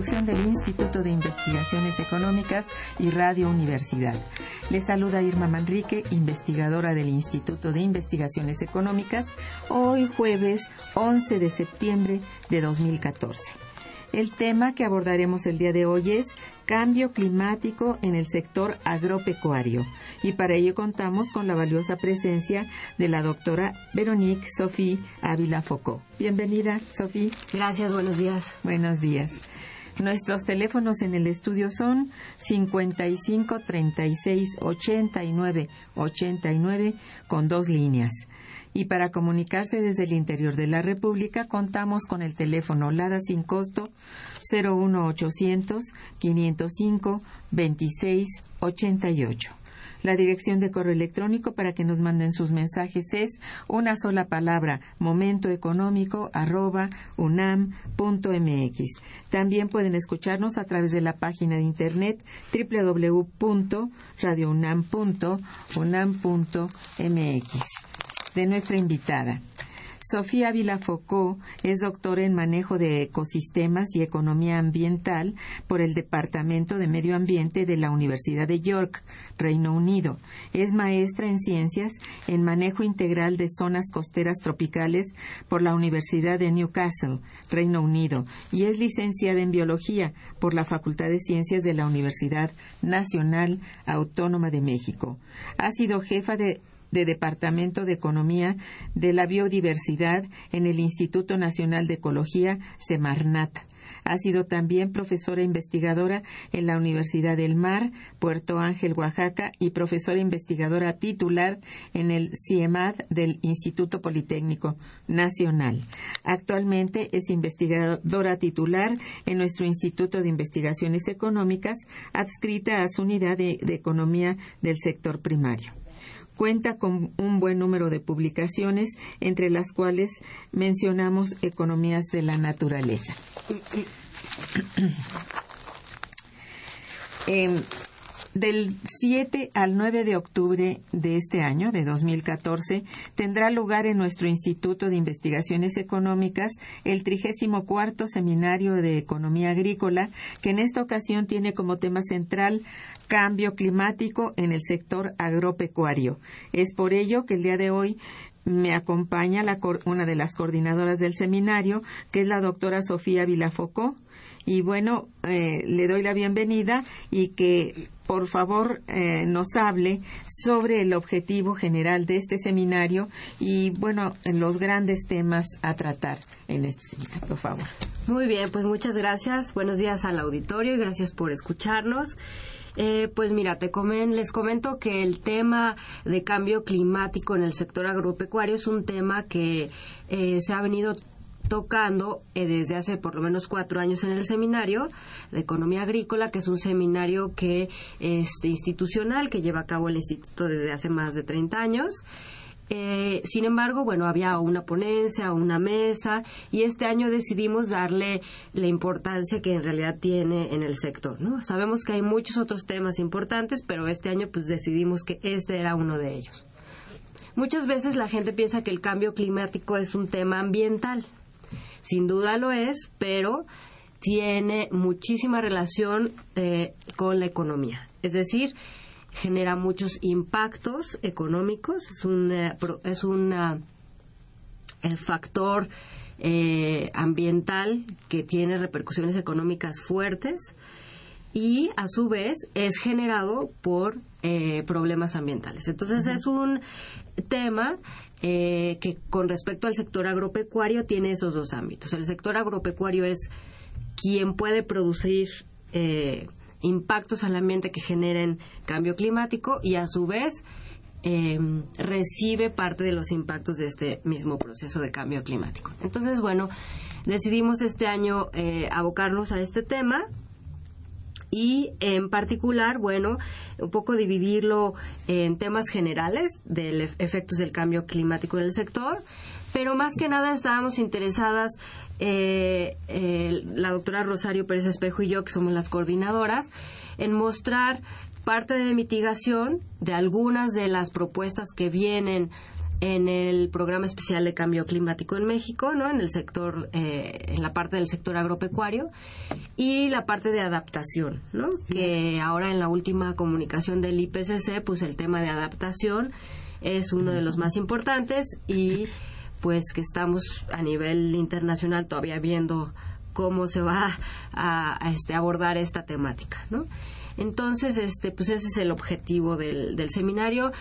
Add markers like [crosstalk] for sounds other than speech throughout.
Del Instituto de Investigaciones Económicas y Radio Universidad. Les saluda Irma Manrique, investigadora del Instituto de Investigaciones Económicas, hoy jueves 11 de septiembre de 2014. El tema que abordaremos el día de hoy es cambio climático en el sector agropecuario y para ello contamos con la valiosa presencia de la doctora Veronique Sophie Ávila Foucault. Bienvenida, Sophie. Gracias, buenos días. Buenos días. Nuestros teléfonos en el estudio son 55 36 89 89 con dos líneas. Y para comunicarse desde el interior de la República contamos con el teléfono LADA sin costo 01800 505 26 88. La dirección de correo electrónico para que nos manden sus mensajes es una sola palabra, momentoeconómico arroba unam.mx. También pueden escucharnos a través de la página de internet www.radiounam.unam.mx de nuestra invitada. Sofía Vilafocó es doctora en manejo de ecosistemas y economía ambiental por el Departamento de Medio Ambiente de la Universidad de York, Reino Unido. Es maestra en ciencias en manejo integral de zonas costeras tropicales por la Universidad de Newcastle, Reino Unido, y es licenciada en biología por la Facultad de Ciencias de la Universidad Nacional Autónoma de México. Ha sido jefa de de Departamento de Economía de la Biodiversidad en el Instituto Nacional de Ecología, Semarnat. Ha sido también profesora investigadora en la Universidad del Mar, Puerto Ángel, Oaxaca, y profesora investigadora titular en el CIEMAD del Instituto Politécnico Nacional. Actualmente es investigadora titular en nuestro Instituto de Investigaciones Económicas, adscrita a su unidad de, de Economía del sector primario cuenta con un buen número de publicaciones, entre las cuales mencionamos Economías de la Naturaleza. Em, del 7 al 9 de octubre de este año, de 2014, tendrá lugar en nuestro Instituto de Investigaciones Económicas el 34 Seminario de Economía Agrícola, que en esta ocasión tiene como tema central cambio climático en el sector agropecuario. Es por ello que el día de hoy me acompaña una de las coordinadoras del seminario, que es la doctora Sofía Vilafocó. Y bueno, eh, le doy la bienvenida y que por favor eh, nos hable sobre el objetivo general de este seminario y bueno, los grandes temas a tratar en este seminario, por favor. Muy bien, pues muchas gracias. Buenos días al auditorio y gracias por escucharnos. Eh, pues mira, te comen, les comento que el tema de cambio climático en el sector agropecuario es un tema que eh, se ha venido tocando eh, desde hace por lo menos cuatro años en el seminario de economía agrícola, que es un seminario que este institucional que lleva a cabo el instituto desde hace más de 30 años. Eh, sin embargo, bueno, había una ponencia, una mesa, y este año decidimos darle la importancia que en realidad tiene en el sector, ¿no? Sabemos que hay muchos otros temas importantes, pero este año pues decidimos que este era uno de ellos. Muchas veces la gente piensa que el cambio climático es un tema ambiental. Sin duda lo es, pero tiene muchísima relación eh, con la economía. Es decir, genera muchos impactos económicos, es un, eh, es un eh, factor eh, ambiental que tiene repercusiones económicas fuertes y a su vez es generado por problemas ambientales. Entonces es un tema que con respecto al sector agropecuario tiene esos dos ámbitos. El sector agropecuario es quien puede producir impactos al ambiente que generen cambio climático y a su vez em, recibe parte de los impactos de este mismo proceso de cambio climático. Entonces, bueno, decidimos este año eh, abocarnos a este tema y en particular, bueno, un poco dividirlo en temas generales de efectos del cambio climático en el sector, pero más que nada estábamos interesadas eh, la doctora Rosario Pérez Espejo y yo, que somos las coordinadoras, en mostrar parte de mitigación de algunas de las propuestas que vienen en el programa especial de cambio climático en México, ¿no? En el sector, eh, en la parte del sector agropecuario y la parte de adaptación, ¿no? Que ahora en la última comunicación del IPCC, pues el tema de adaptación es uno de los más importantes y pues que estamos a nivel internacional todavía viendo cómo se va a, este, abordar esta temática, ¿no? Entonces, este, pues ese es el objetivo del, seminario.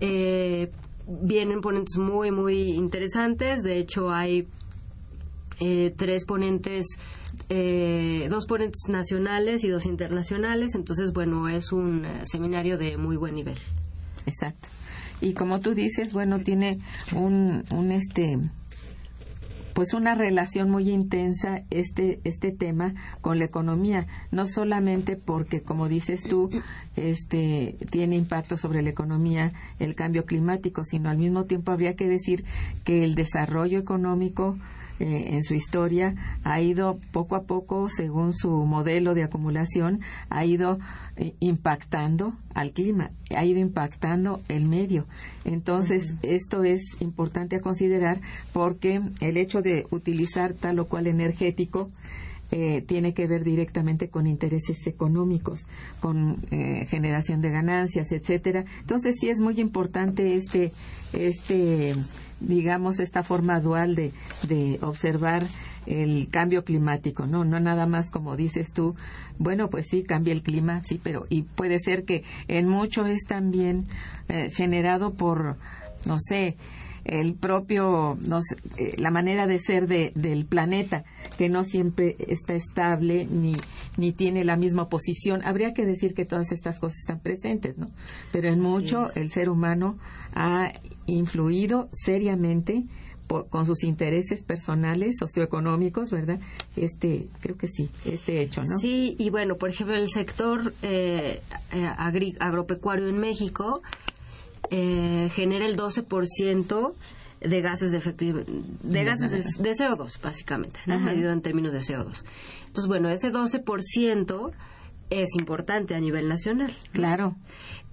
Eh, vienen ponentes muy, muy interesantes. De hecho, hay eh, tres ponentes, eh, dos ponentes nacionales y dos internacionales. Entonces, bueno, es un seminario de muy buen nivel. Exacto y como tú dices, bueno, tiene un, un este pues una relación muy intensa este este tema con la economía no solamente porque como dices tú este tiene impacto sobre la economía el cambio climático sino al mismo tiempo habría que decir que el desarrollo económico eh, en su historia ha ido poco a poco, según su modelo de acumulación, ha ido eh, impactando al clima, ha ido impactando el medio. Entonces, esto es importante a considerar porque el hecho de utilizar tal o cual energético eh, tiene que ver directamente con intereses económicos, con generación de ganancias, etcétera. Entonces sí es muy importante este este digamos, esta forma dual de, de observar el cambio climático, ¿no? No nada más como dices tú, bueno, pues sí, cambia el clima, sí, pero y puede ser que en mucho es también eh, generado por, no sé, el propio, no sé, eh, la manera de ser de, del planeta, que no siempre está estable ni, ni tiene la misma posición. Habría que decir que todas estas cosas están presentes, ¿no? Pero en mucho el ser humano ha influido seriamente con sus intereses personales, socioeconómicos, ¿verdad? Este, creo que sí, este hecho, ¿no? Sí, y bueno, por ejemplo, el sector eh, eh agropecuario en México eh, genera el 12% de gases de efecto de gases de, CO2 básicamente, ¿no? medido en términos de CO2. Entonces, bueno, ese 12% es importante a nivel nacional. Claro.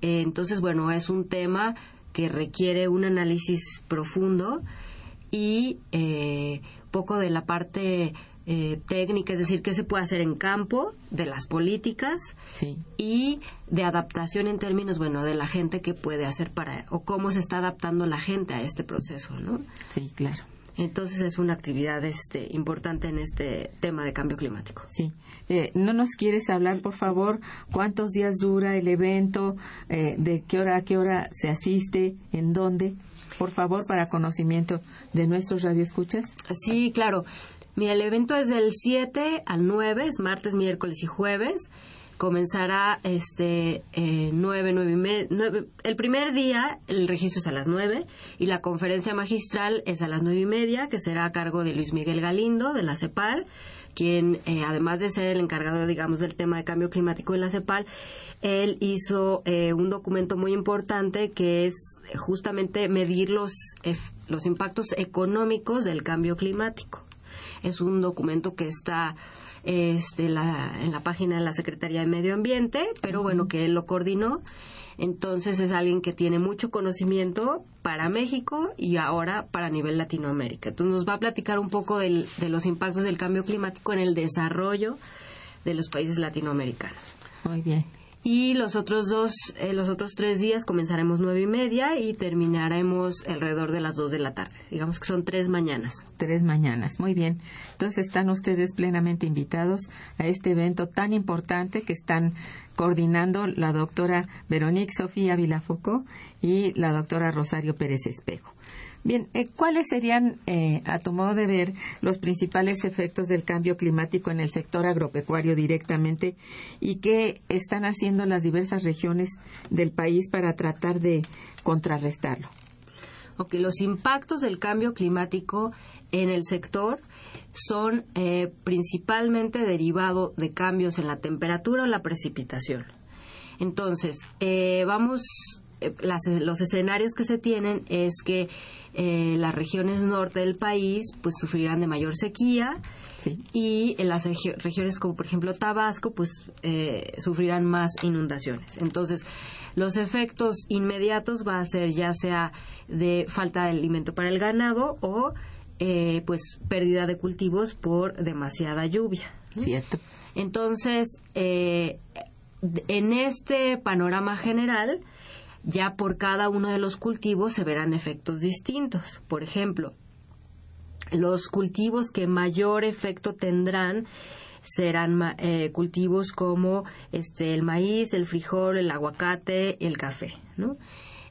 Eh, entonces, bueno, es un tema que requiere un análisis profundo y eh, poco de la parte eh, técnica, es decir, qué se puede hacer en campo de las políticas y de adaptación en términos, bueno, de la gente que puede hacer para, o cómo se está adaptando la gente a este proceso, ¿no? Sí, claro. Entonces es una actividad este, importante en este tema de cambio climático. Sí. Eh, ¿No nos quieres hablar, por favor, cuántos días dura el evento, eh, de qué hora a qué hora se asiste, en dónde? Por favor, para conocimiento de nuestros radioescuchas. Sí, claro. Mira, el evento es del 7 al 9, es martes, miércoles y jueves comenzará este eh, nueve, nueve y media. el primer día el registro es a las nueve y la conferencia magistral es a las nueve y media, que será a cargo de Luis Miguel Galindo de la CEPAL, quien, eh, además de ser el encargado, digamos, del tema de cambio climático en la CEPAL, él hizo eh, un documento muy importante que es justamente medir los, los impactos económicos del cambio climático. Es un documento que está este, la, en la página de la Secretaría de Medio Ambiente, pero bueno, que él lo coordinó. Entonces es alguien que tiene mucho conocimiento para México y ahora para nivel Latinoamérica. Entonces nos va a platicar un poco de los impactos del cambio climático en el desarrollo de los países latinoamericanos. Muy bien. Y los otros dos, eh, los otros tres días comenzaremos nueve y media y terminaremos alrededor de las dos de la tarde. Digamos que son tres mañanas. Tres mañanas, muy bien. Entonces están ustedes plenamente invitados a este evento tan importante que están coordinando la doctora Veronique Sofía Vilafocó y la doctora Rosario Pérez Espejo. Bien, eh, ¿cuáles serían, eh, a tu modo de ver, los principales efectos del cambio climático en el sector agropecuario directamente y qué están haciendo las diversas regiones del país para tratar de contrarrestarlo? Ok, los impactos del cambio climático en el sector son eh, principalmente derivados de cambios en la temperatura o la precipitación. Entonces, vamos, los escenarios que se tienen es que eh, las regiones norte del país pues sufrirán de mayor sequía y en las regiones como por ejemplo Tabasco pues eh, sufrirán más inundaciones. Entonces los efectos inmediatos va a ser ya sea de falta de alimento para el ganado o eh, pues pérdida de cultivos por demasiada lluvia. Cierto. Entonces, en este panorama general, ya por cada uno de los cultivos se verán efectos distintos. Por ejemplo, los cultivos que mayor efecto tendrán serán eh, cultivos como este el maíz, el frijol, el aguacate, el café, ¿no?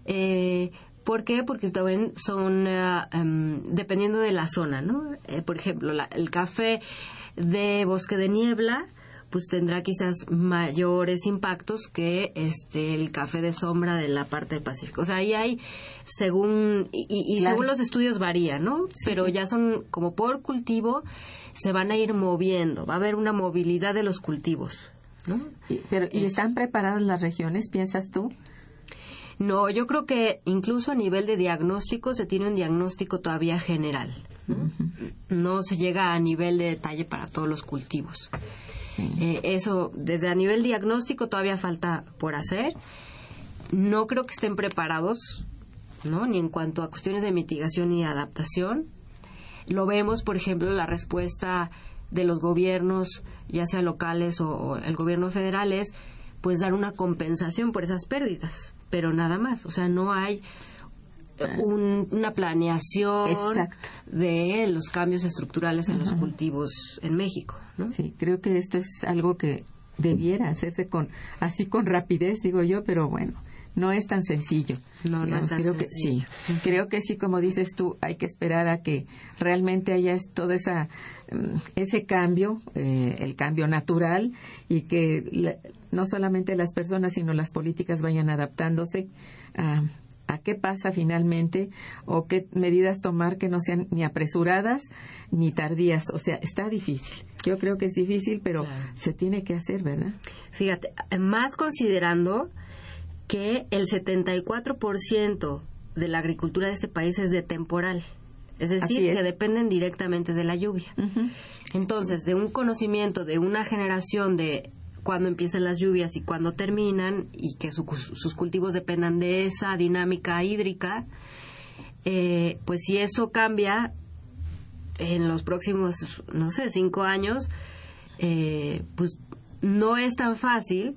Eh, ¿Por qué? Porque también son eh, em, dependiendo de la zona, ¿no? por ejemplo, el café de bosque de niebla pues tendrá quizás mayores impactos que este el café de sombra de la parte del Pacífico. O sea, ahí hay según y, según los estudios varía, ¿no? Pero ya son como por cultivo se van a ir moviendo, va a haber una movilidad de los cultivos, ¿no? Y, pero ¿y están preparadas las regiones, piensas tú? No, yo creo que incluso a nivel de diagnóstico se tiene un diagnóstico todavía general. no se llega a nivel de detalle para todos los cultivos. Eh, eso, desde a nivel diagnóstico todavía falta por hacer. No creo que estén preparados, ¿no? Ni en cuanto a cuestiones de mitigación y adaptación. Lo vemos, por ejemplo, la respuesta de los gobiernos, ya sea locales o, el gobierno federal, es pues dar una compensación por esas pérdidas, pero nada más. O sea, no hay una planeación de los cambios estructurales en los cultivos en México. Sí, creo que esto es algo que debiera hacerse con así con rapidez, digo yo, pero bueno, no es tan sencillo. No, no es tan creo que sí. Creo que sí, como dices tú, hay que esperar a que realmente haya todo esa mm, ese cambio, eh, el cambio natural y que no solamente las personas sino las políticas vayan adaptándose a a qué pasa finalmente o qué medidas tomar que no sean ni apresuradas ni tardías. O sea, está difícil. Yo creo que es difícil, pero se tiene que hacer, ¿verdad? Fíjate, más considerando que el 74% de la agricultura de este país es de temporal. Es decir, que dependen directamente de la lluvia. Entonces, de un conocimiento de una generación de cuándo empiezan las lluvias y cuándo terminan y que sus cultivos dependan de esa dinámica hídrica, eh, pues si eso cambia en los próximos, no sé, cinco años, eh, pues no es tan fácil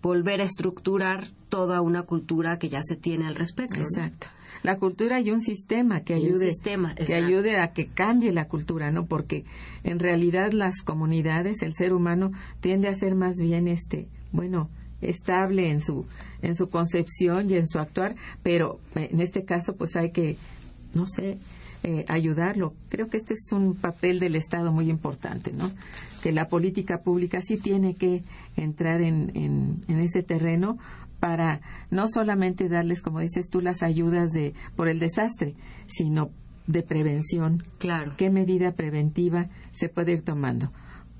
volver a estructurar toda una cultura que ya se tiene al respecto. Exacto la cultura y un sistema que ayude que ayude a que cambie la cultura, ¿no? Porque en realidad las comunidades, el ser humano tiende a ser más bien este, bueno, estable en su en su concepción y en su actuar, pero en este caso pues hay que no sé, eh, ayudarlo. Creo que este es un papel del Estado muy importante, ¿no? Que la política pública sí tiene que entrar en, en, en ese terreno para no solamente darles, como dices tú, las ayudas de por el desastre, sino de prevención. Claro. ¿Qué medida preventiva se puede ir tomando?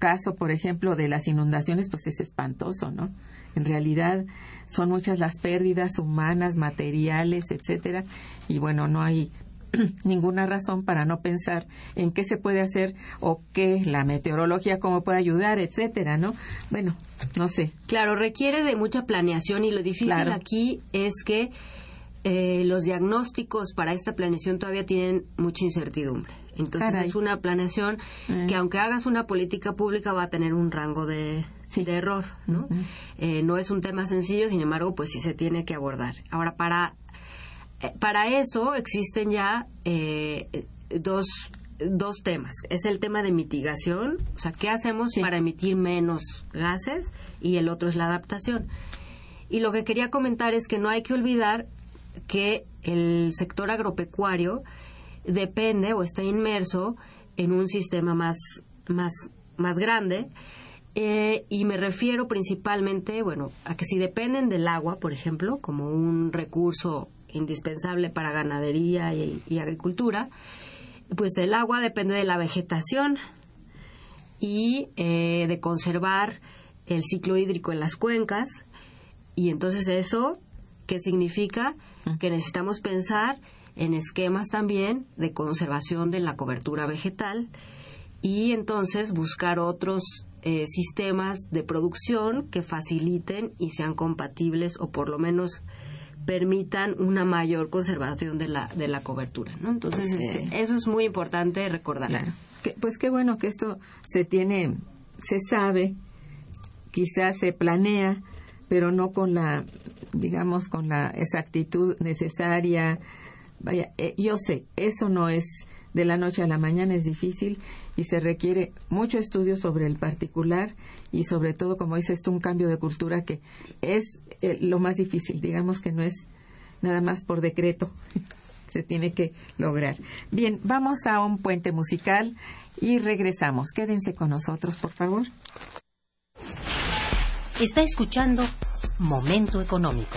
caso, por ejemplo, de las inundaciones, pues es espantoso, ¿no? En realidad son muchas las pérdidas humanas, materiales, etcétera, y bueno, no hay [clears throat] ninguna razón para no pensar en qué se puede hacer o qué la meteorología cómo puede ayudar, etcétera, ¿no? Bueno, no sé. Claro, requiere de mucha planeación y lo difícil aquí es que eh, los diagnósticos para esta planeación todavía tienen mucha incertidumbre. Entonces es una planeación eh. que aunque hagas una política pública va a tener un rango de, error, ¿no? Eh, no es un tema sencillo, sin embargo, pues sí se tiene que abordar. Ahora, para, para eso existen ya dos, dos temas. Es el tema de mitigación, o sea, ¿qué hacemos para emitir menos gases? Y el otro es la adaptación. Y lo que quería comentar es que no hay que olvidar que el sector agropecuario depende o está inmerso en un sistema más, más, más grande. Eh, y me refiero principalmente, bueno, a que si dependen del agua, por ejemplo, como un recurso indispensable para ganadería y, agricultura, pues el agua depende de la vegetación y eh, de conservar el ciclo hídrico en las cuencas. Y entonces eso, ¿qué significa? que necesitamos pensar en esquemas también de conservación de la cobertura vegetal y entonces buscar otros eh, sistemas de producción que faciliten y sean compatibles o por lo menos permitan una mayor conservación de la, de la cobertura. ¿no? Entonces, este, eso es muy importante recordar. pues qué bueno que esto se tiene, se sabe, quizás se planea, pero no con la digamos, con la exactitud necesaria. Vaya, eh, yo sé, eso no es de la noche a la mañana, es difícil y se requiere mucho estudio sobre el particular y sobre todo, como dices tú, un cambio de cultura que es eh, lo más difícil, digamos que no es nada más por decreto, [laughs] se tiene que lograr. Bien, vamos a un puente musical y regresamos. Quédense con nosotros, por favor. Está escuchando Momento Económico.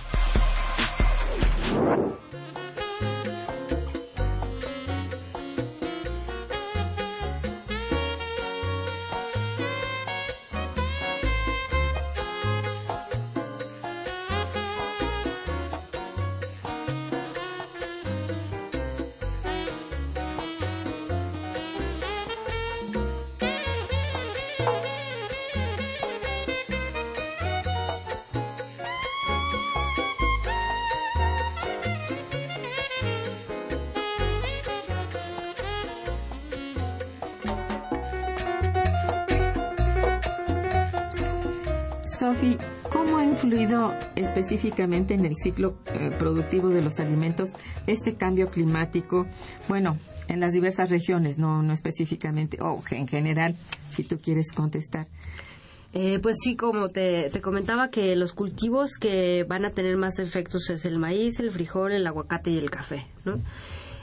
Específicamente en el ciclo eh, productivo de los alimentos este cambio climático? Bueno, en las diversas regiones, no, no específicamente, o en general, si tú quieres contestar. Eh, pues sí, como te, te, comentaba que los cultivos que van a tener más efectos es el maíz, el frijol, el aguacate y el café, ¿no?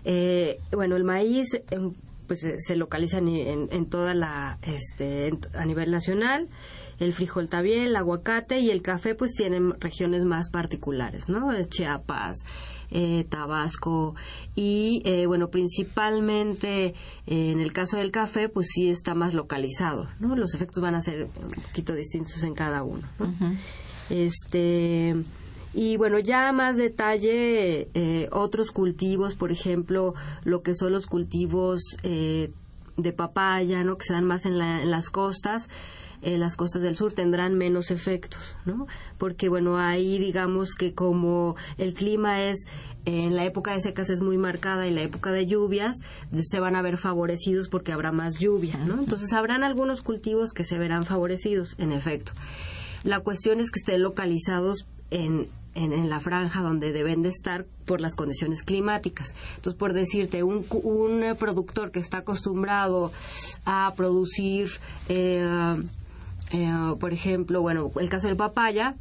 Eh, bueno, el maíz em, pues se localiza en, en, toda la este a nivel nacional. El frijol también el aguacate y el café pues tienen regiones más particulares no Chiapas eh, Tabasco y eh, bueno principalmente eh, en el caso del café pues sí está más localizado no los efectos van a ser un poquito distintos en cada uno este y bueno, ya más detalle, eh, otros cultivos, por ejemplo, lo que son los cultivos eh, de papaya, ¿no? Que se dan más en, en las costas, en las costas del sur tendrán menos efectos, ¿no? Porque bueno, ahí digamos que como el clima es en la época de secas es muy marcada y la época de lluvias se van a ver favorecidos porque habrá más lluvia, ¿no? Entonces habrán algunos cultivos que se verán favorecidos, en efecto. La cuestión es que estén localizados en, en, la franja donde deben de estar por las condiciones climáticas. Entonces, por decirte, un, un productor que está acostumbrado a producir, eh, eh, por ejemplo, bueno, el caso del papaya,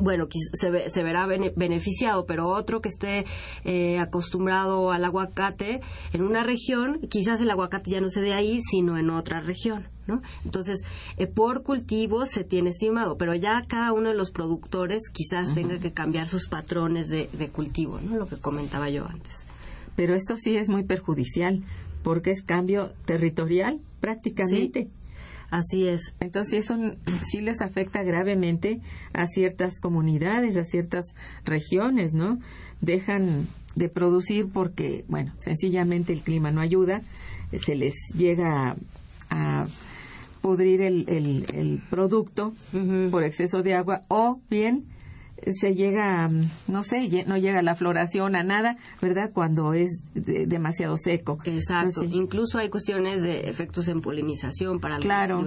bueno, se, se verá beneficiado, pero otro que esté eh, acostumbrado al aguacate en una región, quizás el aguacate ya no se dé ahí, sino en otra región. ¿no? Entonces, eh, por cultivo se tiene estimado, pero ya cada uno de los productores quizás tenga que cambiar sus patrones de, cultivo, ¿no? Lo que comentaba yo antes. Pero esto sí es muy perjudicial, porque es cambio territorial prácticamente. Así es. Entonces eso sí les afecta gravemente a ciertas comunidades, a ciertas regiones, ¿no? Dejan de producir porque, bueno, sencillamente el clima no ayuda, se les llega a, pudrir el, el, producto por exceso de agua o bien se llega, no sé, no llega la floración a nada, ¿verdad? Cuando es demasiado seco. Exacto. Incluso hay cuestiones de efectos en polinización para Claro.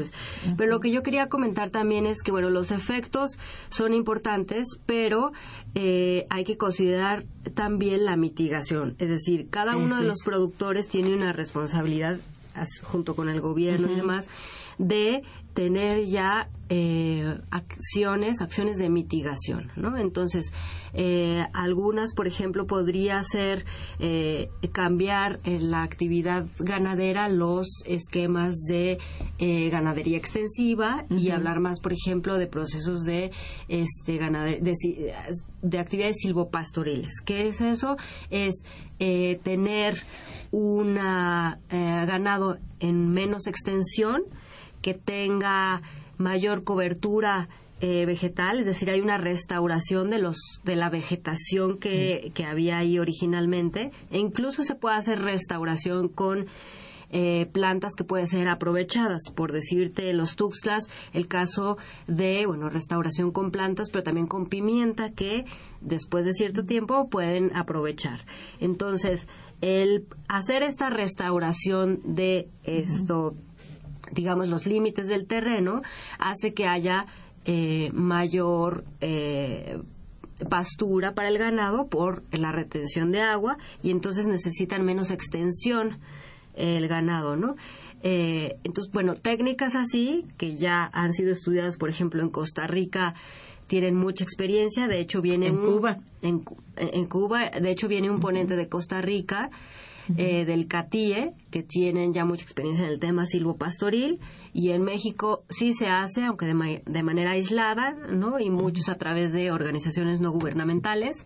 Pero lo que yo quería comentar también es que, bueno, los efectos son importantes, pero eh, hay que considerar también la mitigación. Es decir, cada uno de los productores tiene una responsabilidad junto con el gobierno y demás de tener ya eh, acciones, acciones de mitigación, ¿no? Entonces, eh, algunas, por ejemplo, podría ser eh, cambiar en la actividad ganadera los esquemas de ganadería extensiva y hablar más, por ejemplo, de procesos de este de, de, actividades silvopastoriles. ¿Qué es eso? Es tener un ganado en menos extensión que tenga mayor cobertura eh, vegetal, es decir, hay una restauración de los de la vegetación que, que había ahí originalmente, e incluso se puede hacer restauración con eh, plantas que pueden ser aprovechadas, por decirte los tuxtlas, el caso de, bueno, restauración con plantas, pero también con pimienta que después de cierto tiempo pueden aprovechar. Entonces, el hacer esta restauración de esto digamos, los límites del terreno, hace que haya eh, mayor eh, pastura para el ganado por la retención de agua y entonces necesitan menos extensión el ganado, ¿no? Eh, entonces, bueno, técnicas así que ya han sido estudiadas, por ejemplo, en Costa Rica, tienen mucha experiencia. De hecho, viene en Cuba. En, en, Cuba, de hecho, viene un ponente de Costa Rica eh, del CATIE, que tienen ya mucha experiencia en el tema silvopastoril, y en México sí se hace, aunque de, de manera aislada, ¿no? Y muchos a través de organizaciones no gubernamentales.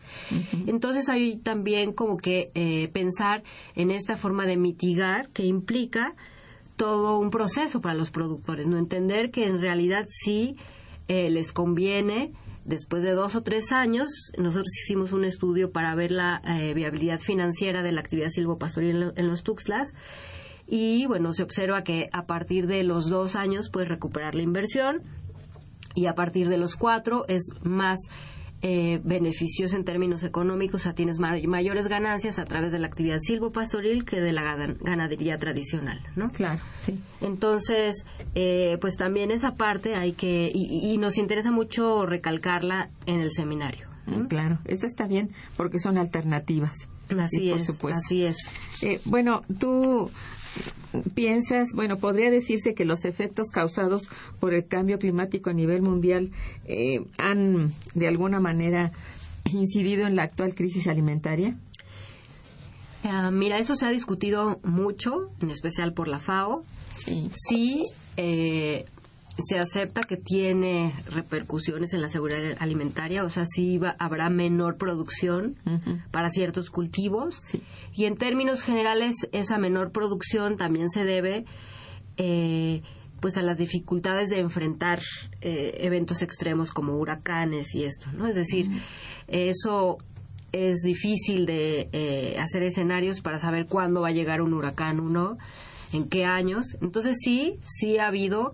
Entonces hay también como que eh, pensar en esta forma de mitigar que implica todo un proceso para los productores, no entender que en realidad sí eh, les conviene después de dos o tres años, nosotros hicimos un estudio para ver la eh, viabilidad financiera de la actividad silvopastoril en, los Tuxtlas. Y bueno, se observa que a partir de los dos años puedes recuperar la inversión. Y a partir de los cuatro es más eh, beneficioso en términos económicos, o sea, tienes mayores ganancias a través de la actividad silvopastoril que de la ganadería tradicional, ¿no? Claro, sí. Entonces, eh, pues también esa parte hay que, y, nos interesa mucho recalcarla en el seminario. Claro, eso está bien porque son alternativas. Así es, así es. Eh, bueno, tú piensas, bueno, podría decirse que los efectos causados por el cambio climático a nivel mundial eh, han de alguna manera incidido en la actual crisis alimentaria? Ah, mira, eso se ha discutido mucho, en especial por la FAO. Sí. Sí, eh, se acepta que tiene repercusiones en la seguridad alimentaria, o sea, sí habrá menor producción para ciertos cultivos. Y en términos generales, esa menor producción también se debe eh, pues a las dificultades de enfrentar eh, eventos extremos como huracanes y esto, ¿no? Es decir, eso es difícil de eh, hacer escenarios para saber cuándo va a llegar un huracán o no, en qué años. Entonces sí, sí ha habido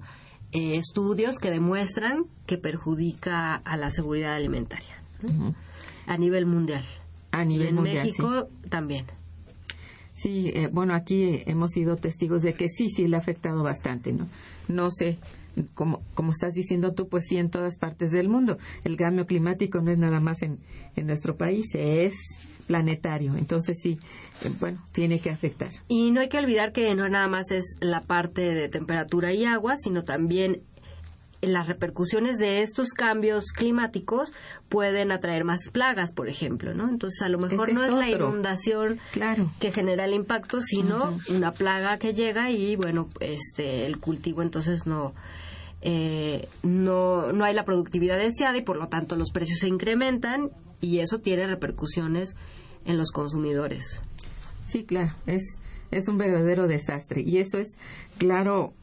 eh, estudios que demuestran que perjudica a la seguridad alimentaria a nivel mundial. A nivel en mundial. México también. Sí, eh, bueno, aquí hemos sido testigos de que sí, sí le ha afectado bastante, ¿no? No sé, como, como estás diciendo tú, pues sí en todas partes del mundo. El cambio climático no es nada más en, en nuestro país, es planetario. Entonces sí, eh, bueno, tiene que afectar. Y no hay que olvidar que no nada más es la parte de temperatura y agua, sino también las repercusiones de estos cambios climáticos pueden atraer más plagas, por ejemplo, ¿no? Entonces, a lo mejor no es la inundación que genera el impacto, sino una plaga que llega y, bueno, este, el cultivo entonces no, eh, no, no hay la productividad deseada y, por lo tanto, los precios se incrementan y eso tiene repercusiones en los consumidores. Sí, claro, es, es un verdadero desastre y eso es, claro,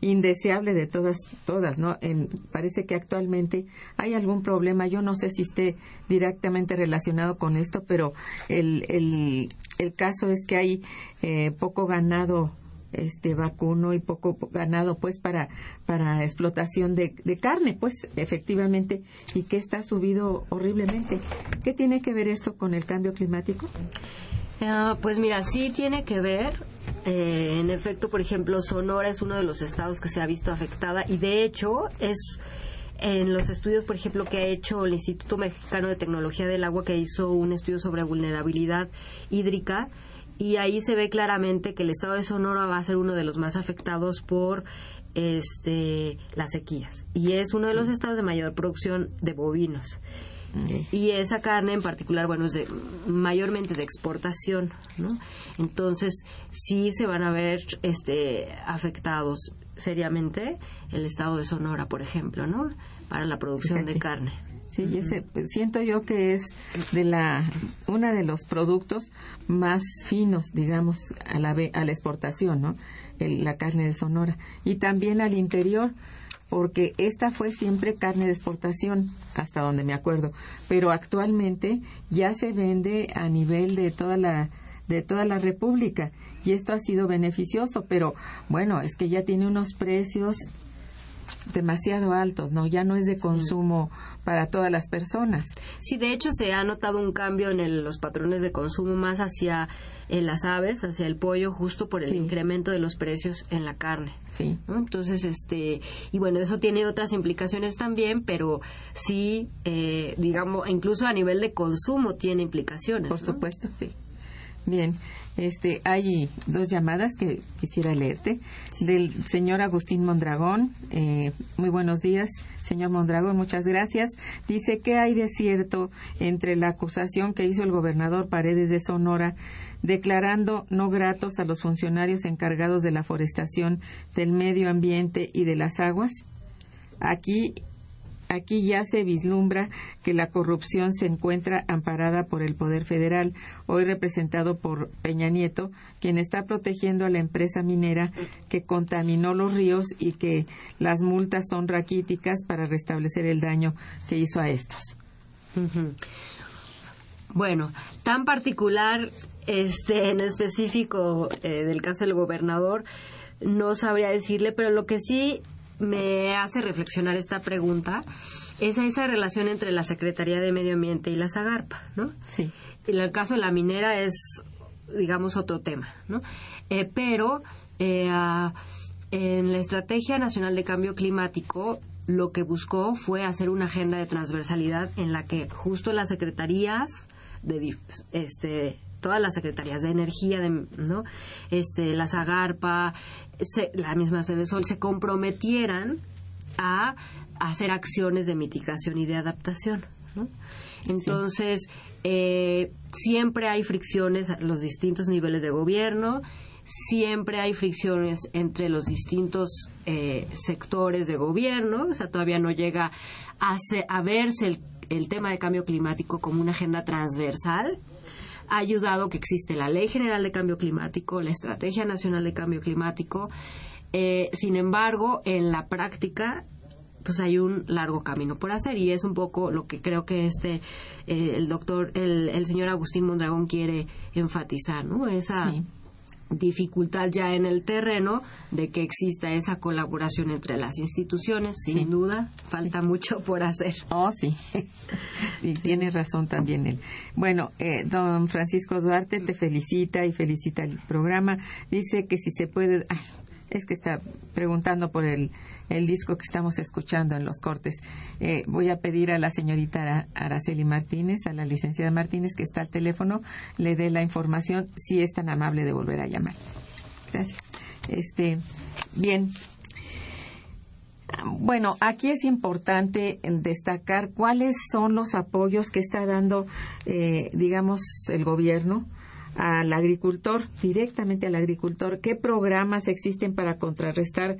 indeseable de todas, todas, ¿no? En, parece que actualmente hay algún problema, yo no sé si esté directamente relacionado con esto, pero el, el, el caso es que hay eh, poco ganado este vacuno y poco ganado pues para para explotación de, de, carne pues efectivamente y que está subido horriblemente. Qué tiene que ver esto con el cambio climático ah, pues mira sí tiene que ver eh, en efecto por ejemplo Sonora es uno de los estados que se ha visto afectada y de hecho es en los estudios, por ejemplo, que ha hecho el Instituto Mexicano de Tecnología del Agua, que hizo un estudio sobre vulnerabilidad hídrica, y ahí se ve claramente que el estado de Sonora va a ser uno de los más afectados por este las sequías y es uno de los estados de mayor producción de bovinos. Y esa carne en particular, bueno, es de, mayormente de exportación, ¿no? Entonces, sí se van a ver este, afectados seriamente el estado de Sonora, por ejemplo, ¿no? Para la producción de carne. Sí, ese, pues, siento yo que es de la una de los productos más finos, digamos, a la, a la exportación, ¿no? la carne de Sonora. Y también al interior, porque esta fue siempre carne de exportación, hasta donde me acuerdo. Pero actualmente ya se vende a nivel de toda la de toda la República y esto ha sido beneficioso, pero bueno, es que ya tiene unos precios demasiado altos, ¿no? Ya no es de consumo para todas las personas. Sí, de hecho se ha notado un cambio en los patrones de consumo más hacia las aves, hacia el pollo, justo por el incremento de los precios en la carne. Sí. Entonces, este, y bueno, eso tiene otras implicaciones también, pero sí, eh, digamos, incluso a nivel de consumo tiene implicaciones. Por supuesto, sí. Bien, este, hay dos llamadas que quisiera leerte. Del señor Agustín Mondragón. Eh, muy buenos días, señor Mondragón, muchas gracias. Dice que hay de cierto entre la acusación que hizo el gobernador Paredes de Sonora declarando no gratos a los funcionarios encargados de la forestación, del medio ambiente y de las aguas. Aquí Aquí ya se vislumbra que la corrupción se encuentra amparada por el Poder Federal, hoy representado por Peña Nieto, quien está protegiendo a la empresa minera que contaminó los ríos y que las multas son raquíticas para restablecer el daño que hizo a estos. Bueno, tan particular este en específico eh, del caso del gobernador no sabría decirle, pero lo que sí me hace reflexionar esta pregunta es esa relación entre la Secretaría de Medio Ambiente y la Zagarpa, ¿no? Sí. En el caso de la minera es, digamos, otro tema, ¿no? Eh, pero eh, en la Estrategia Nacional de Cambio Climático lo que buscó fue hacer una agenda de transversalidad en la que justo las secretarías de este todas las secretarías de energía de, no este la Zagarpa se- la misma sede Sol se comprometieran a hacer acciones de mitigación y de adaptación ¿no? entonces eh, siempre hay fricciones a los distintos niveles de gobierno siempre hay fricciones entre los distintos eh, sectores de gobierno, o sea, todavía no llega a, se- a verse el, el tema de cambio climático como una agenda transversal. Ha ayudado que existe la Ley General de Cambio Climático, la Estrategia Nacional de Cambio Climático. Eh, sin embargo, en la práctica, pues hay un largo camino por hacer y es un poco lo que creo que este eh, el doctor el, el señor Agustín Mondragón quiere enfatizar, ¿no? Esa Sí. Dificultad ya en el terreno de que exista esa colaboración entre las instituciones, sin Sí. duda, falta mucho por hacer. Oh, sí. [laughs] y tiene razón también él. Bueno, eh, don Francisco Duarte te felicita y felicita el programa. Dice que si se puede... ay, es que está preguntando por el, el disco que estamos escuchando en los cortes. Eh, voy a pedir a la señorita Ara- Araceli Martínez, a la licenciada Martínez, que está al teléfono, le dé la información si es tan amable de volver a llamar. Gracias. Este, bien, bueno, aquí es importante destacar cuáles son los apoyos que está dando, eh, digamos, el gobierno al agricultor, directamente al agricultor, qué programas existen para contrarrestar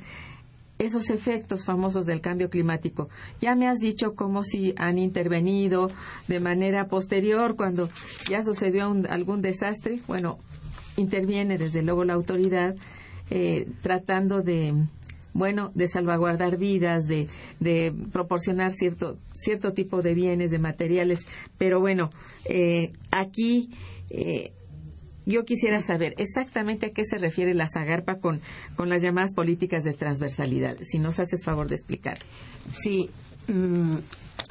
esos efectos famosos del cambio climático. Ya me has dicho cómo si han intervenido de manera posterior cuando ya sucedió un- algún desastre. Bueno, interviene desde luego la autoridad eh, tratando de bueno de salvaguardar vidas de, de proporcionar cierto cierto tipo de bienes de materiales pero bueno eh, aquí eh, yo quisiera saber exactamente a qué se refiere la Zagarpa con, con las llamadas políticas de transversalidad, si nos haces favor de explicar. Sí, mm,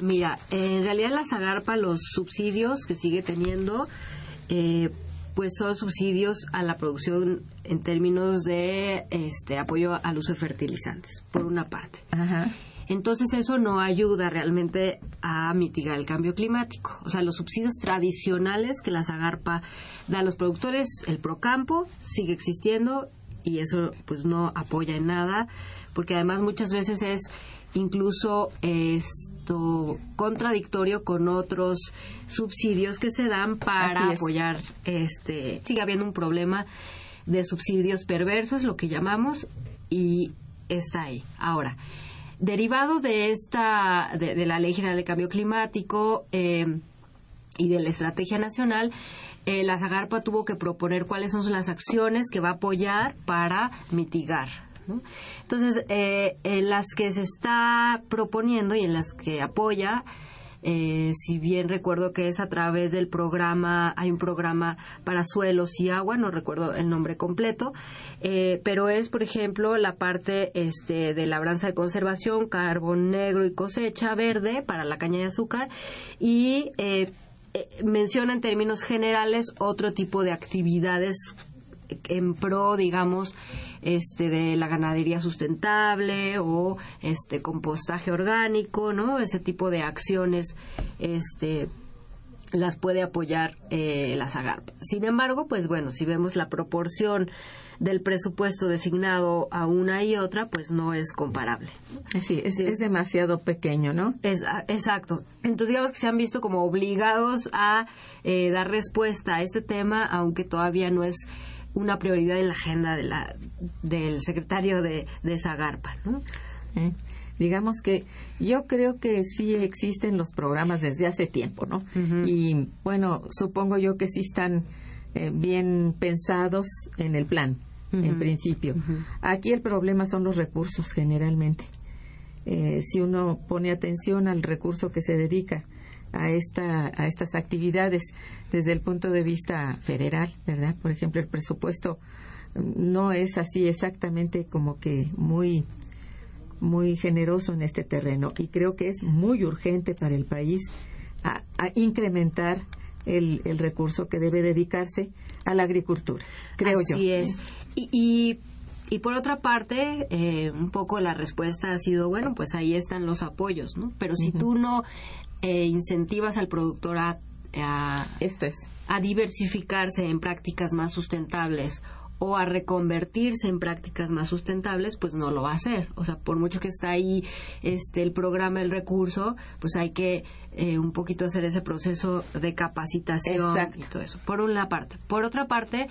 mira, en realidad la Zagarpa, los subsidios que sigue teniendo, eh, pues son subsidios a la producción en términos de este apoyo al uso de fertilizantes, por una parte. Ajá. Entonces eso no ayuda realmente a mitigar el cambio climático. O sea, los subsidios tradicionales que la Zagarpa da a los productores, el Procampo sigue existiendo y eso pues no apoya en nada, porque además muchas veces es incluso esto contradictorio con otros subsidios que se dan para es. apoyar este sigue habiendo un problema de subsidios perversos, lo que llamamos, y está ahí. Ahora, derivado de esta, de, la Ley General de Cambio Climático eh, y de la Estrategia Nacional, eh, la Zagarpa tuvo que proponer cuáles son las acciones que va a apoyar para mitigar. Entonces, eh, en las que se está proponiendo y en las que apoya, eh, si bien recuerdo que es a través del programa, hay un programa para suelos y agua, no recuerdo el nombre completo, eh, pero es, por ejemplo, la parte este, de labranza de conservación, carbón negro y cosecha verde para la caña de azúcar y eh, eh, menciona en términos generales otro tipo de actividades en pro, digamos, este de la ganadería sustentable o este compostaje orgánico, ¿no? Ese tipo de acciones, este las puede apoyar eh, la Zagarpa. Sin embargo, pues bueno, si vemos la proporción del presupuesto designado a una y otra, pues no es comparable. Sí, es, es demasiado pequeño, ¿no? Es, ah, exacto. Entonces, digamos que se han visto como obligados a eh, dar respuesta a este tema, aunque todavía no es una prioridad en la agenda de la, del secretario de, de Zagarpa, ¿no? ¿eh? Digamos que yo creo que sí existen los programas desde hace tiempo, ¿no? Y bueno, supongo yo que sí están eh, bien pensados en el plan, en principio. Aquí el problema son los recursos generalmente. Eh, si uno pone atención al recurso que se dedica a esta a estas actividades desde el punto de vista federal, ¿verdad? Por ejemplo, el presupuesto mm, no es así exactamente como que muy muy generoso en este terreno y creo que es muy urgente para el país a, incrementar el, el, recurso que debe dedicarse a la agricultura, creo yo. Así es. Y, y, por otra parte, eh, un poco la respuesta ha sido, bueno, pues ahí están los apoyos, ¿no? Pero si tú no eh, incentivas al productor a, Esto es. a diversificarse en prácticas más sustentables o a reconvertirse en prácticas más sustentables, pues no lo va a hacer. O sea, por mucho que está ahí este el programa, el recurso, pues hay que eh, un poquito hacer ese proceso de capacitación y todo eso. Por una parte. Por otra parte,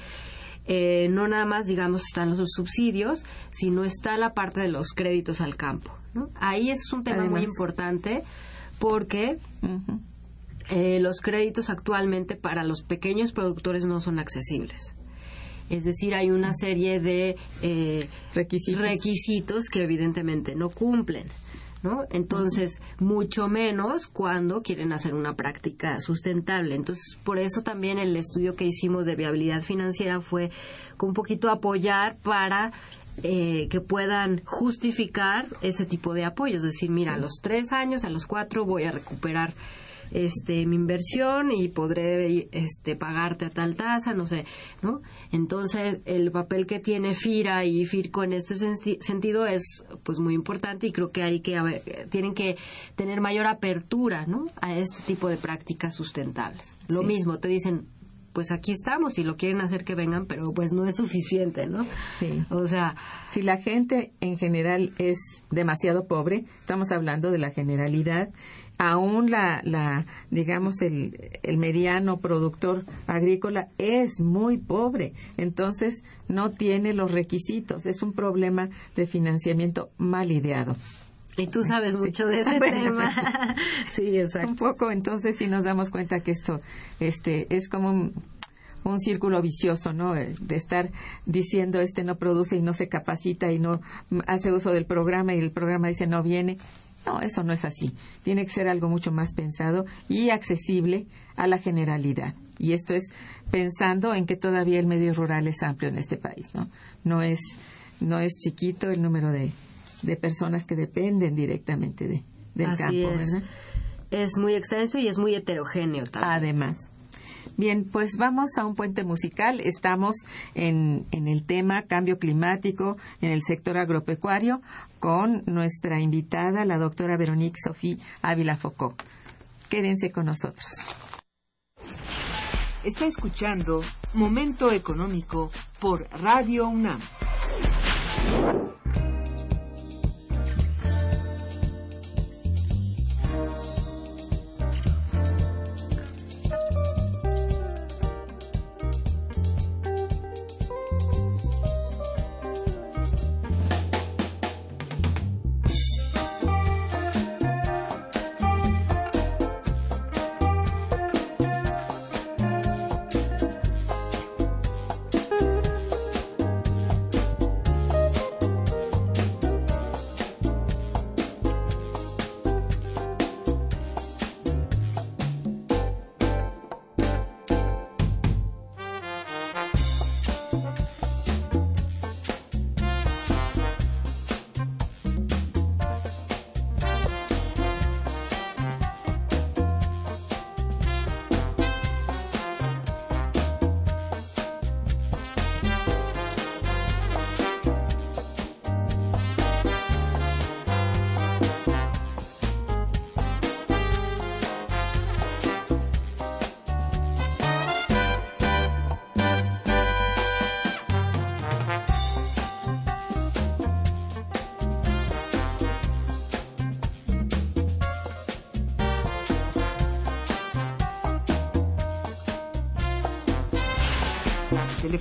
eh, no nada más, digamos, están los subsidios, sino está la parte de los créditos al campo. Ahí es un tema muy importante porque eh, los créditos actualmente para los pequeños productores no son accesibles. Es decir, hay una serie de eh, requisitos. que evidentemente no cumplen. ¿No? Entonces, mucho menos cuando quieren hacer una práctica sustentable. Entonces, por eso también el estudio que hicimos de viabilidad financiera fue un poquito apoyar para eh, que puedan justificar ese tipo de apoyo. Es decir, mira, a los tres años, a los cuatro voy a recuperar este mi inversión y podré este pagarte a tal tasa, no sé, ¿no? Entonces, el papel que tiene FIRA y FIRCO en este sentido es pues muy importante y creo que hay que tienen que tener mayor apertura, ¿no? a este tipo de prácticas sustentables. Lo mismo, te dicen, pues aquí estamos y lo quieren hacer que vengan, pero pues no es suficiente, ¿no? Sí. O sea, si la gente en general es demasiado pobre, estamos hablando de la generalidad, aún la, la digamos, el, el mediano productor agrícola es muy pobre, entonces no tiene los requisitos, es un problema de financiamiento mal ideado. Y tú sabes mucho de ese [laughs] tema. [laughs] sí, exacto. Un poco, entonces, si nos damos cuenta que esto este, es como un, un círculo vicioso, ¿no? Eh, de estar diciendo este no produce y no se capacita y no hace uso del programa y el programa dice no viene. No, eso no es así. Tiene que ser algo mucho más pensado y accesible a la generalidad. Y esto es pensando en que todavía el medio rural es amplio en este país, ¿no? No es, no es chiquito el número de, de personas que dependen directamente de, del campo, es. Es muy extenso y es muy heterogéneo también. Además. Bien, pues vamos a un puente musical. Estamos en, en, el tema cambio climático en el sector agropecuario con nuestra invitada, la doctora Veronique Sofía Ávila Focó. Quédense con nosotros. Está escuchando Momento Económico por Radio UNAM.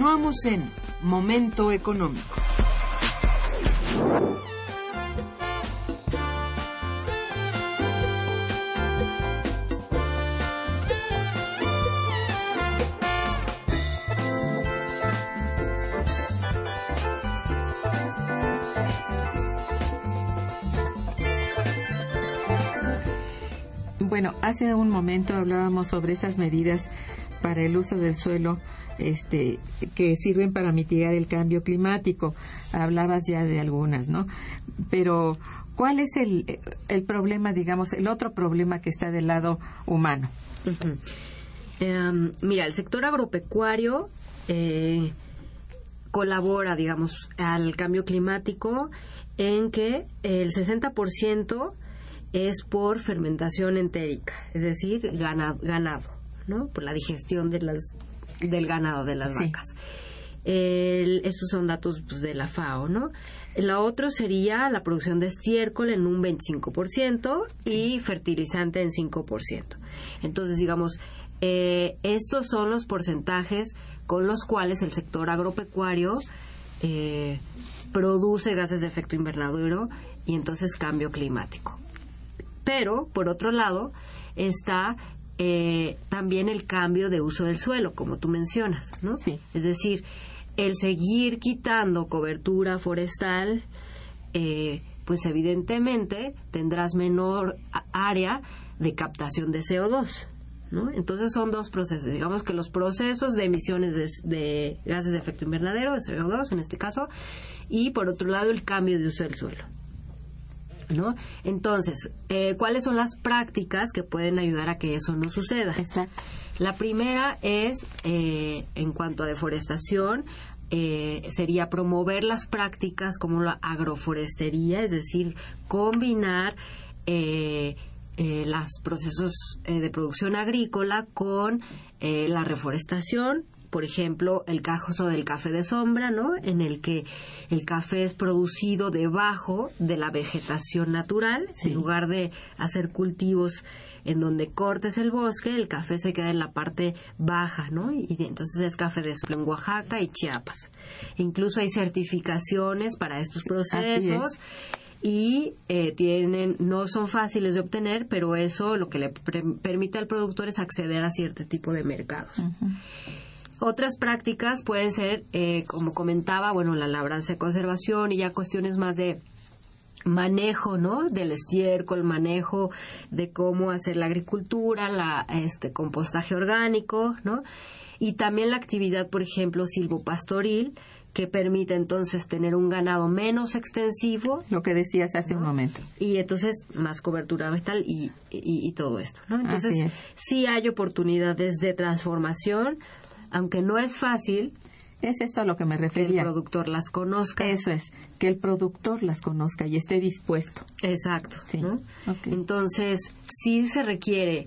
Continuamos en Momento Económico. Bueno, hace un momento hablábamos sobre esas medidas para el uso del suelo este, que sirven para mitigar el cambio climático. Hablabas ya de algunas, ¿no? Pero, ¿cuál es el, el problema, digamos, el otro problema que está del lado humano? Em, mira, el sector agropecuario eh, colabora, digamos, al cambio climático en que el 60% es por fermentación entérica, es decir, ganado, ganado ¿no? Por la digestión de las, del ganado de las vacas. estos son datos pues, de la FAO, ¿no? La otra sería la producción de estiércol en un 25% y fertilizante en 5%. Entonces, digamos, eh, estos son los porcentajes con los cuales el sector agropecuario eh, produce gases de efecto invernadero y entonces cambio climático. Pero, por otro lado, está eh, también el cambio de uso del suelo, como tú mencionas, ¿no? Sí. Es decir, el seguir quitando cobertura forestal, eh, pues evidentemente tendrás menor área de captación de CO2. ¿No? Entonces son dos procesos. Digamos que los procesos de emisiones de, de, gases de efecto invernadero, de CO2 en este caso, y por otro lado el cambio de uso del suelo. ¿No? Entonces, eh, ¿cuáles son las prácticas que pueden ayudar a que eso no suceda? Exacto. La primera es, eh, en cuanto a deforestación, eh, sería promover las prácticas como la agroforestería, es decir, combinar los procesos de producción agrícola con la reforestación por ejemplo, el caso del café de sombra, ¿no? En el que el café es producido debajo de la vegetación natural, en lugar de hacer cultivos en donde cortes el bosque, el café se queda en la parte baja, ¿no? Y entonces es café de sombra en Oaxaca y Chiapas. Incluso hay certificaciones para estos procesos y eh, tienen no son fáciles de obtener, pero eso lo que le permite al productor es acceder a cierto tipo de mercados. Otras prácticas pueden ser, eh, como comentaba, bueno, la labranza de conservación y ya cuestiones más de manejo, ¿no? Del estiércol, manejo de cómo hacer la agricultura, la este compostaje orgánico, ¿no? Y también la actividad, por ejemplo, silvopastoril, que permite entonces tener un ganado menos extensivo. Lo que decías hace un momento. Y entonces más cobertura vegetal y, y, todo esto, ¿no? Entonces, sí hay oportunidades de transformación aunque no es fácil, es esto a lo que me refería. Que el productor las conozca. Eso es, que el productor las conozca y esté dispuesto. Exacto. Entonces, sí se requiere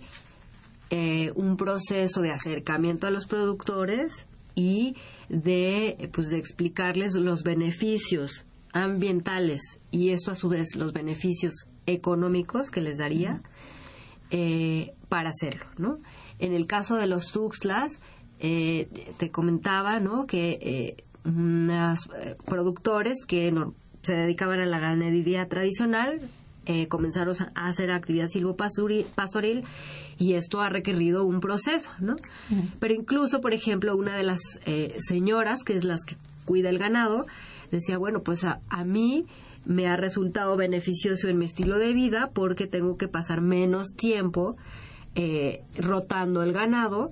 eh, un proceso de acercamiento a los productores y de, pues, de explicarles los beneficios ambientales y esto a su vez los beneficios económicos que les daría eh, para hacerlo, ¿no? En el caso de los tuxtlas, eh, te comentaba, ¿no? Que eh, unos eh, productores que se dedicaban a la ganadería tradicional eh, comenzaron a hacer actividad silvopastoril y esto ha requerido un proceso, ¿no? Pero incluso, por ejemplo, una de las señoras, que es las que cuida el ganado, decía, bueno, pues a, a mí me ha resultado beneficioso en mi estilo de vida porque tengo que pasar menos tiempo rotando el ganado,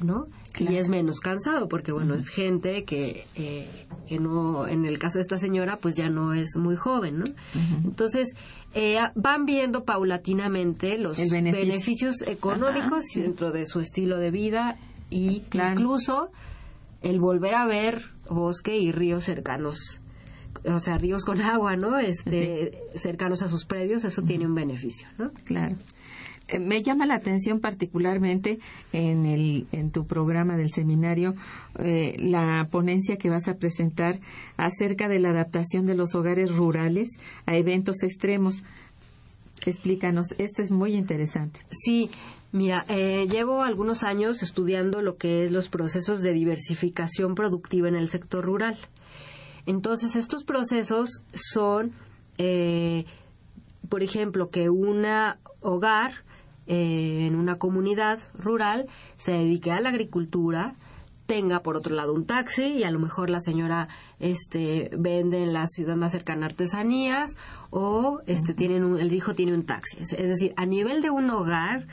¿no? Y es menos cansado porque bueno es gente que, eh, que no en el caso de esta señora pues ya no es muy joven no entonces eh, van viendo paulatinamente los beneficios económicos dentro de su estilo de vida y incluso el volver a ver bosque y ríos cercanos o sea ríos con agua no este cercanos a sus predios eso tiene un beneficio no claro me llama la atención particularmente en, el, en tu programa del seminario eh, la ponencia que vas a presentar acerca de la adaptación de los hogares rurales a eventos extremos. Explícanos, esto es muy interesante. Sí, Mira, eh, llevo algunos años estudiando lo que es los procesos de diversificación productiva en el sector rural. Entonces, estos procesos son, eh, por ejemplo, que una hogar eh, en una comunidad rural se dedique a la agricultura, tenga por otro lado un taxi y a lo mejor la señora este vende en la ciudad más cercana artesanías o este tienen un, el hijo tiene un taxi. Es, es decir a nivel de un hogar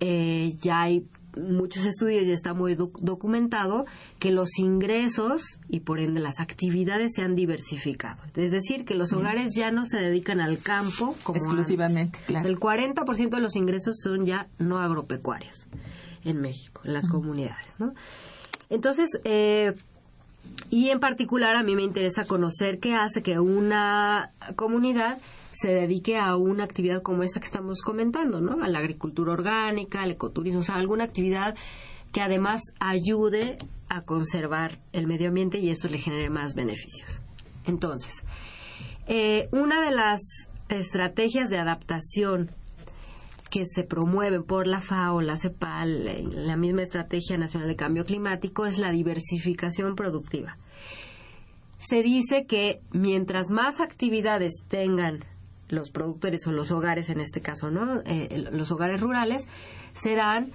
eh, ya hay muchos estudios y está muy doc- documentado que los ingresos y por ende las actividades se han diversificado. Es decir, que los hogares ya no se dedican al campo como Exclusivamente, antes. claro. El 40% de los ingresos son ya no agropecuarios en México, en las comunidades. ¿no? Entonces, eh, y en particular a mí me interesa conocer qué hace que una comunidad se dedique a una actividad como esta que estamos comentando, ¿no? A la agricultura orgánica, al ecoturismo, o sea, alguna actividad que además ayude a conservar el medio ambiente y esto le genere más beneficios. Entonces, eh, una de las estrategias de adaptación que se promueven por la FAO, la CEPAL, la misma Estrategia Nacional de Cambio Climático, es la diversificación productiva. Se dice que mientras más actividades tengan los productores o los hogares, en este caso, ¿no? Eh, los hogares rurales, serán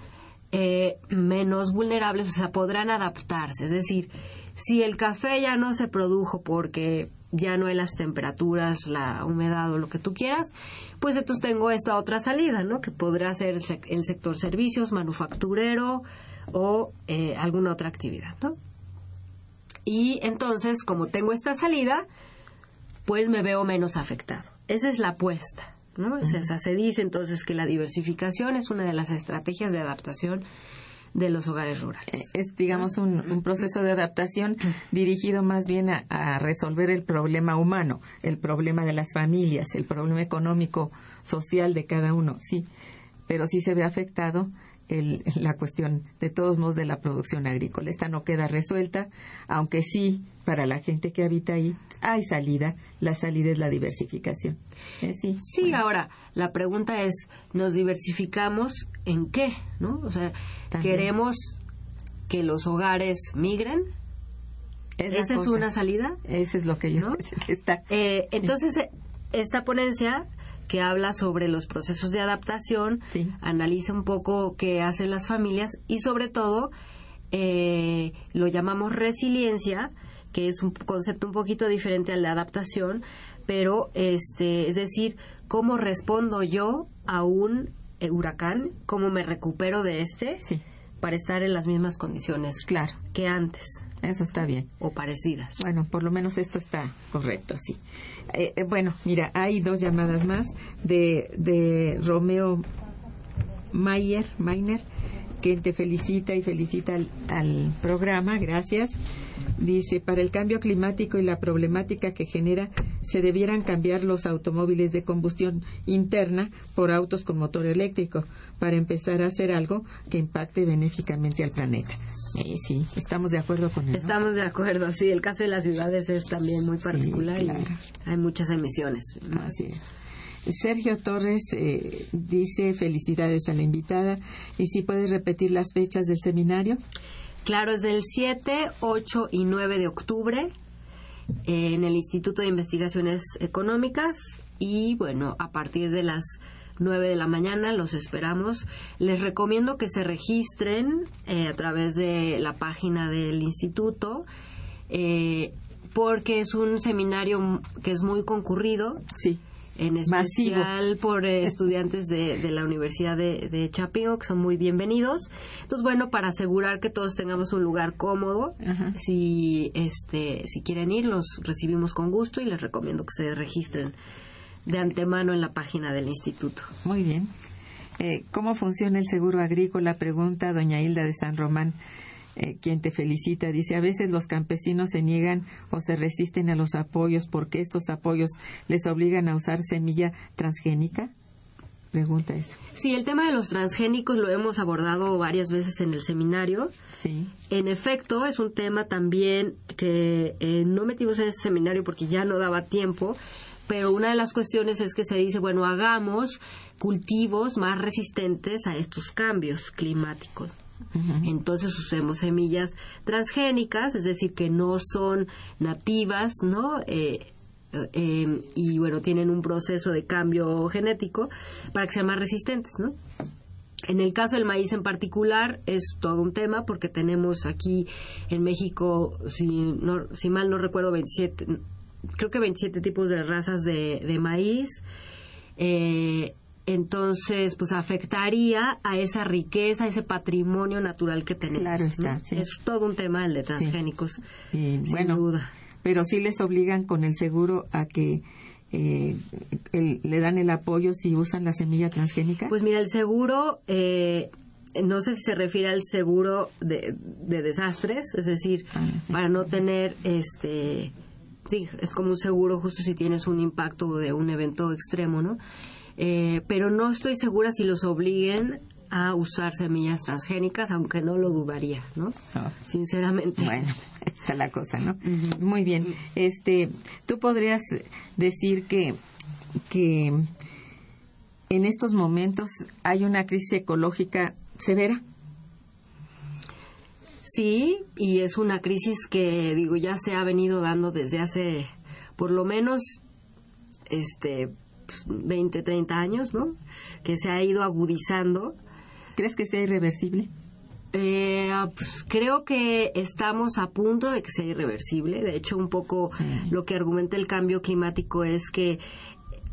eh, menos vulnerables, o sea, podrán adaptarse. Es decir, si el café ya no se produjo porque ya no hay las temperaturas, la humedad o lo que tú quieras, pues entonces tengo esta otra salida, ¿no? Que podrá ser el sector servicios, manufacturero o eh, alguna otra actividad, ¿no? Y entonces, como tengo esta salida, pues me veo menos afectado. Esa es la apuesta, ¿no? O sea, se dice entonces que la diversificación es una de las estrategias de adaptación de los hogares rurales. Eh, Es, digamos, un, un proceso de adaptación dirigido más bien a, a resolver el problema humano, el problema de las familias, el problema económico, social de cada uno, sí. Pero sí se ve afectado el- [laughs] la cuestión, de todos modos, de la producción agrícola. Esta no queda resuelta, aunque sí, para la gente que habita ahí, hay salida. La salida es la diversificación. Eh, sí. Sí, ahora, la pregunta es, ¿nos diversificamos en qué? ¿No? O sea, También. ¿queremos que los hogares migren? Es ¿Esa es una salida? Eso es lo que yo ¿No? [laughs] que está. Eh, entonces, eh, esta ponencia que habla sobre los procesos de adaptación, Sí. analiza un poco qué hacen las familias y sobre todo eh, lo llamamos resiliencia, que es un concepto un poquito diferente al de adaptación, pero este, es decir, cómo respondo yo a un eh, huracán, cómo me recupero de este Sí, para estar en las mismas condiciones claro. que antes Eso está bien. o parecidas. Bueno, por lo menos esto está correcto, sí. Eh, eh, bueno, mira, hay dos llamadas más de, de Romeo Mayer, Mainer, que te felicita y felicita al, al programa, gracias. Dice, para el cambio climático y la problemática que genera, se debieran cambiar los automóviles de combustión interna por autos con motor eléctrico, para empezar a hacer algo que impacte benéficamente al planeta. Eh, sí, estamos de acuerdo con él. ¿no? Estamos de acuerdo, sí. El caso de las ciudades es también muy particular claro. y hay muchas emisiones. Así es. Sergio Torres eh, dice felicidades a la invitada y si puedes repetir las fechas del seminario. Claro, es del 7, 8 y 9 de octubre eh, en el Instituto de Investigaciones Económicas y bueno, a partir de las 9 de la mañana los esperamos. Les recomiendo que se registren eh, a través de la página del instituto eh, porque es un seminario que es muy concurrido. Sí. En Masivo. especial por eh, estudiantes de, de la Universidad de, de Chapingo, que son muy bienvenidos. Entonces, bueno, para asegurar que todos tengamos un lugar cómodo, Ajá. si este si quieren ir, los recibimos con gusto y les recomiendo que se registren de antemano en la página del instituto. Muy bien. Eh, ¿Cómo funciona el seguro agrícola? Pregunta doña Hilda de San Román, eh, quien te felicita. Dice, a veces los campesinos se niegan o se resisten a los apoyos porque estos apoyos les obligan a usar semilla transgénica. Pregunta eso. Sí, el tema de los transgénicos lo hemos abordado varias veces en el seminario. Sí. En efecto, es un tema también que eh, no metimos en este seminario porque ya no daba tiempo, pero una de las cuestiones es que se dice, bueno, hagamos cultivos más resistentes a estos cambios climáticos. Entonces usemos semillas transgénicas, es decir, que no son nativas, ¿no? Eh, eh, y bueno, tienen un proceso de cambio genético para que sean más resistentes, ¿no? En el caso del maíz en particular es todo un tema porque tenemos aquí en México, si, no, si mal no recuerdo, 27, creo que 27 tipos de razas de, de maíz. Eh, entonces, pues afectaría a esa riqueza, a ese patrimonio natural que tenemos. Claro está, Es todo un tema el de transgénicos, sin bueno, duda. Pero sí les obligan con el seguro a que eh, le dan el apoyo si usan la semilla transgénica? Pues mira, el seguro, eh, no sé si se refiere al seguro de, desastres, es decir, ah, para no tener este. Sí, es como un seguro justo si tienes un impacto de un evento extremo, ¿no? Eh, pero no estoy segura si los obliguen a usar semillas transgénicas, aunque no lo dudaría, ¿no? Ah. Sinceramente. Bueno, [laughs] está la cosa, ¿no? Muy bien. Este, tú podrías decir que que en estos momentos hay una crisis ecológica severa. Sí, y es una crisis que digo ya se ha venido dando desde hace por lo menos este 20, 30 años, ¿no? Que se ha ido agudizando. ¿Crees que sea irreversible? Eh, pues, creo que estamos a punto de que sea irreversible. De hecho, un poco lo que argumenta el cambio climático es que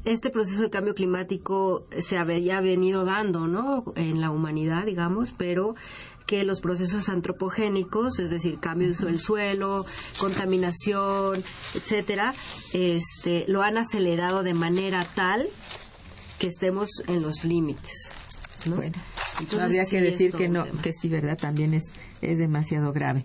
este proceso de cambio climático se había venido dando, ¿no? En la humanidad, digamos, pero que los procesos antropogénicos, es decir, cambio de del suelo, contaminación, etcétera, este, lo han acelerado de manera tal que estemos en los límites. ¿no? Bueno, habría que decir que no, que sí, verdad, también es es demasiado grave.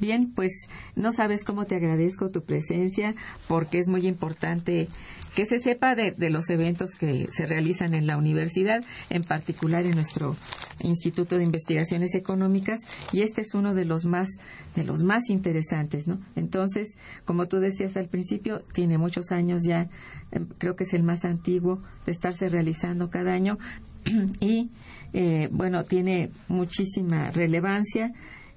Bien, pues no sabes cómo te agradezco tu presencia porque es muy importante que se sepa de, los eventos que se realizan en la universidad, en particular en nuestro Instituto de Investigaciones Económicas, y este es uno de los más de los más interesantes, ¿no? Entonces, como tú decías al principio, tiene muchos años ya, em, creo que es el más antiguo de estarse realizando cada año [clears throat] y eh, bueno, tiene muchísima relevancia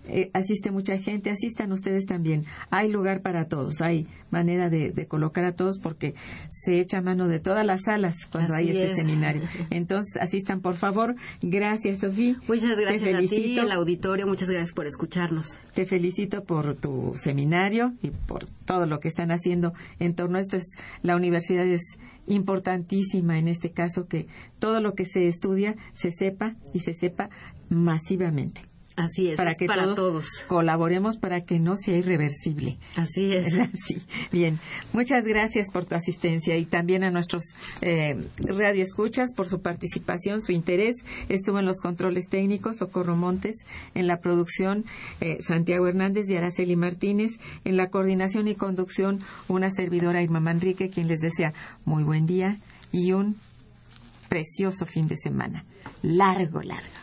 eh, asiste mucha gente, asistan ustedes también. Hay lugar para todos, hay manera de, colocar a todos porque se echa mano de todas las salas cuando hay este seminario. [laughs] Entonces, asistan por favor. Gracias, Sofía. Muchas gracias a ti, el auditorio. Muchas gracias por escucharnos. Te felicito por tu seminario y por todo lo que están haciendo en torno a esto. Es, la universidad es importantísima en este caso que todo lo que se estudia se sepa y se sepa masivamente. Así es, para que todos, colaboremos para que no sea irreversible. Así [laughs] es. Sí, bien. Muchas gracias por tu asistencia y también a nuestros eh, radioescuchas por su participación, su interés. Estuvo en los controles técnicos Socorro Montes, en la producción eh, Santiago Hernández y Araceli Martínez, en la coordinación y conducción una servidora Irma Manrique, quien les desea muy buen día y un precioso fin de semana. Largo, largo.